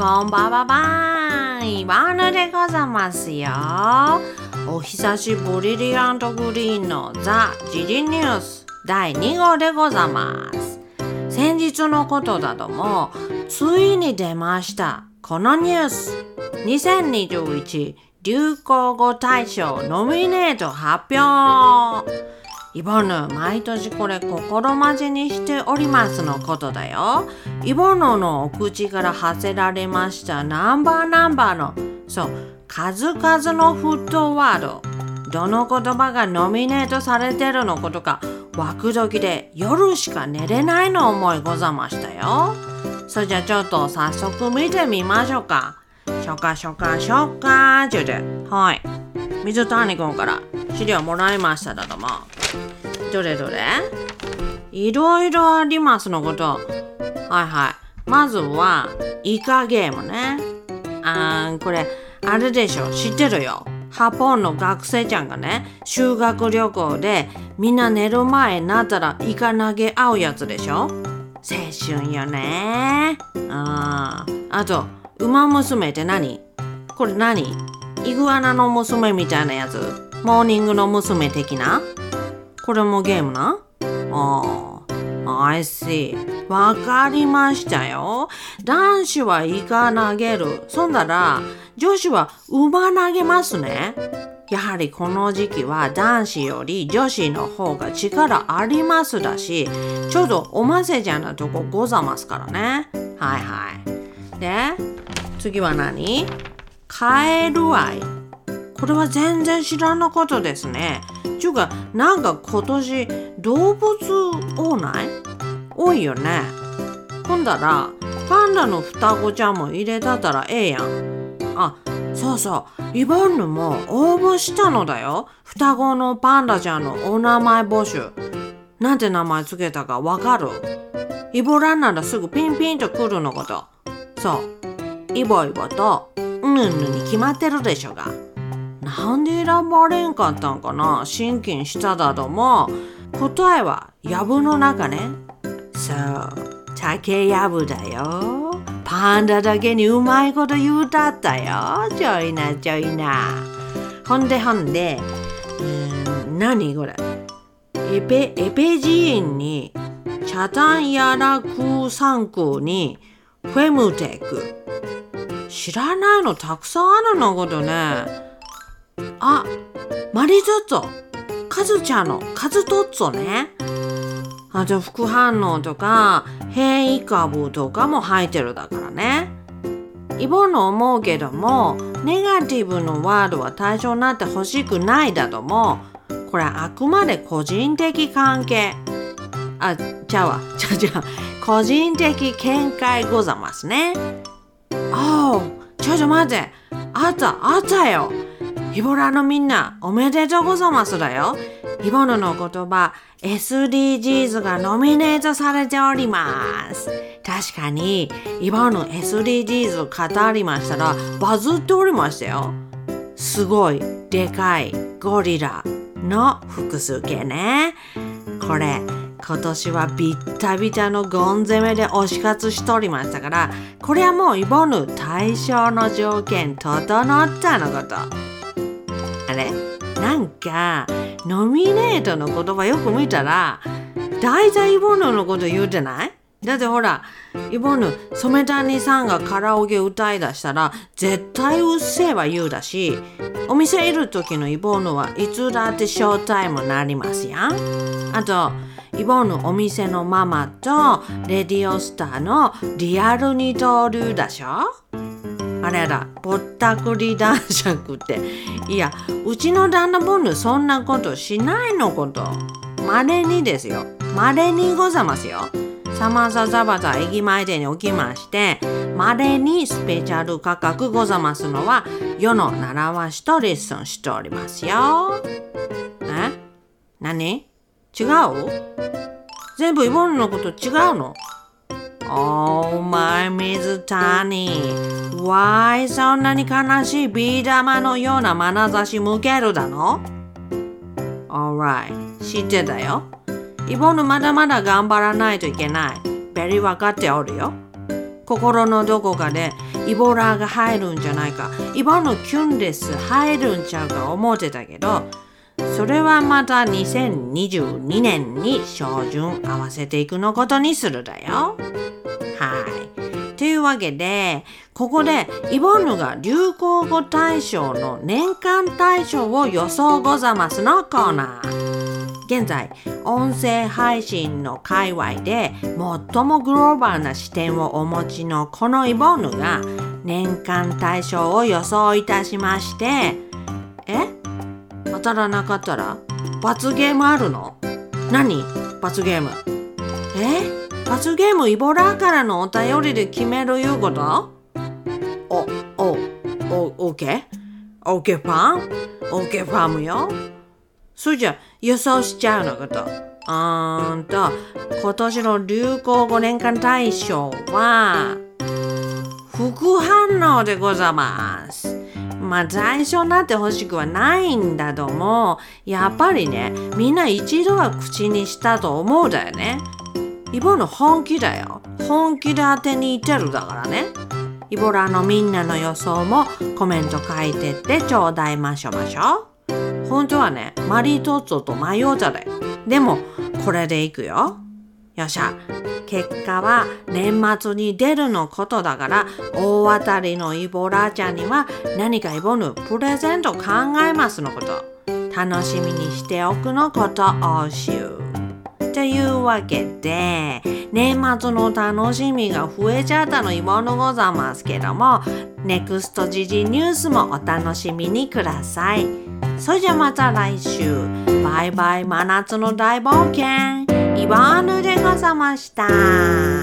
こんばんばばんイ。ワヌでございますよ。お久しぶりリアントグリーンのザ・ジジニュース第2号でございます。先日のことだともついに出ましたこのニュース。2021流行語大賞ノミネート発表。イボヌ、毎年これ心待ちにしておりますのことだよ。イボヌのお口から発せられましたナンバーナンバーの、そう、数々のフットワード。どの言葉がノミネートされてるのことか、ワクドキで夜しか寝れないの思いござましたよ。それじゃちょっと早速見てみましょうか。しょかしょかしょかちゅうて。はい。水谷君から資料もらいましただとも。どれどれ？いろいろありますのこと。はいはい。まずは、イカゲームね。あー、これ、あれでしょ？知ってるよ。ハポンの学生ちゃんがね、修学旅行でみんな寝る前になったらイカ投げ合うやつでしょ？青春よねああと、馬娘って何？これ何？イグアナの娘みたいなやつ？モーニングの娘的な？これもゲームな？ああ、I see. わかりましたよ。男子はイカ投げる。そんなら、女子は馬投げますね。やはりこの時期は男子より女子の方が力ありますだし、ちょうどおませちゃんなとこござますからね。はいはい。で、次は何？カエル愛。これは全然知らなことですね。ちゅうか、なんか今年動物多ない多いよね。ほんだら、パンダの双子ちゃんも入れたったらええやん。あ、そうそう。イボンヌも応募したのだよ。双子のパンダちゃんのお名前募集。なんて名前つけたかわかる？イボランならすぐピンピンと来るのこと。そう。イボイボと、うんぬに決まってるでしょが。なんで選ばれんかったんかな？心筋しただども答えはヤブの中ね。そう竹やぶだよ。パンダだけにうまいこと言うたったよ。ちょいなちょいな。ほんでほんでうん何これ？エペエペジーンにチャタンヤラクーサンクにフェムテク。知らないのたくさんあるのことね。あ、マリゾッツォ。カズちゃんのカズトッツォね。あと副反応とか変異株とかも入ってるだからね。イボの思うけども、ネガティブのワードは対象になってほしくないだとも、これあくまで個人的関係。あ、ちゃうわ。ちゃうちゃう。個人的見解ございますね。おう、ちょちょ待って。あった、あったよ。ヒボラのみんな、おめでとうございますだよ。ヒボヌの言葉、SDGs がノミネートされております。確かに、イボヌ SDGs を語りましたら、バズっておりましたよ。すごい、でかい、ゴリラの複数形ね。これ、今年はビッタビタのゴン攻めで推し活しておりましたから、これはもうイボヌ対象の条件整ったのこと。なんかノミネートの言葉よく見たら大体イボヌのこと言うてない？だってほら、イボヌ、染谷さんがカラオケ歌いだしたら、絶対うっせえは言うだし、お店いる時のイボヌはいつだってショータイムなりますやん。あと、イボヌお店のママとレディオスターのリアル二刀流だしょ？あれら、ぼったくり男爵って。いや、うちの旦那ボンヌそんなことしないのこと。稀にですよ。稀にございますよ。サマザザバザ駅前でにおきまして、稀にスペシャル価格ございますのは、世の習わしとレッスンしておりますよ。え？何？違う？全部イボンヌのこと違うの？Oh my 水谷 Why そんなに悲しいビー玉のような眼差し向けるだの ?Alright 知ってたよ。イボヌまだまだ頑張らないといけない。ベリー分かっておるよ。心のどこかでイボラが入るんじゃないか。イボのキュンレス入るんちゃうか思ってたけどそれはまた2022年に照準合わせていくのことにするだよ。というわけで、ここでイボンヌが流行語大賞の年間大賞を予想ござますのコーナー。現在、音声配信の界隈で最もグローバルな視点をお持ちのこのイボンヌが年間大賞を予想いたしまして、え？当たらなかったら罰ゲームあるの？何？罰ゲーム。え？罰ゲームイボラーからのお便りで決めるいうこと？お、お、お、オッケーオッケーファン？オッケーファームよ？それじゃ予想しちゃうのこと。あーんと今年の流行語年間大賞は副反応でございます。まあ最初になってほしくはないんだともやっぱりねみんな一度は口にしたと思うだよね。イボの本気だよ。本気で当てにいってるだからね。イボラのみんなの予想もコメント書いてってちょうだいましょましょ。本当はねマリトッツォとマヨーザレでもこれでいくよ。よっしゃ。結果は年末に出るのことだから大当たりのイボラちゃんには何かイボヌプレゼント考えますのこと。楽しみにしておくのことおしゅう。というわけで年末の楽しみが増えちゃったの今のござますけどもネクスト時事ニュースもお楽しみにください。それじゃまた来週。バイバイ真夏の大冒険。イワーヌでございました。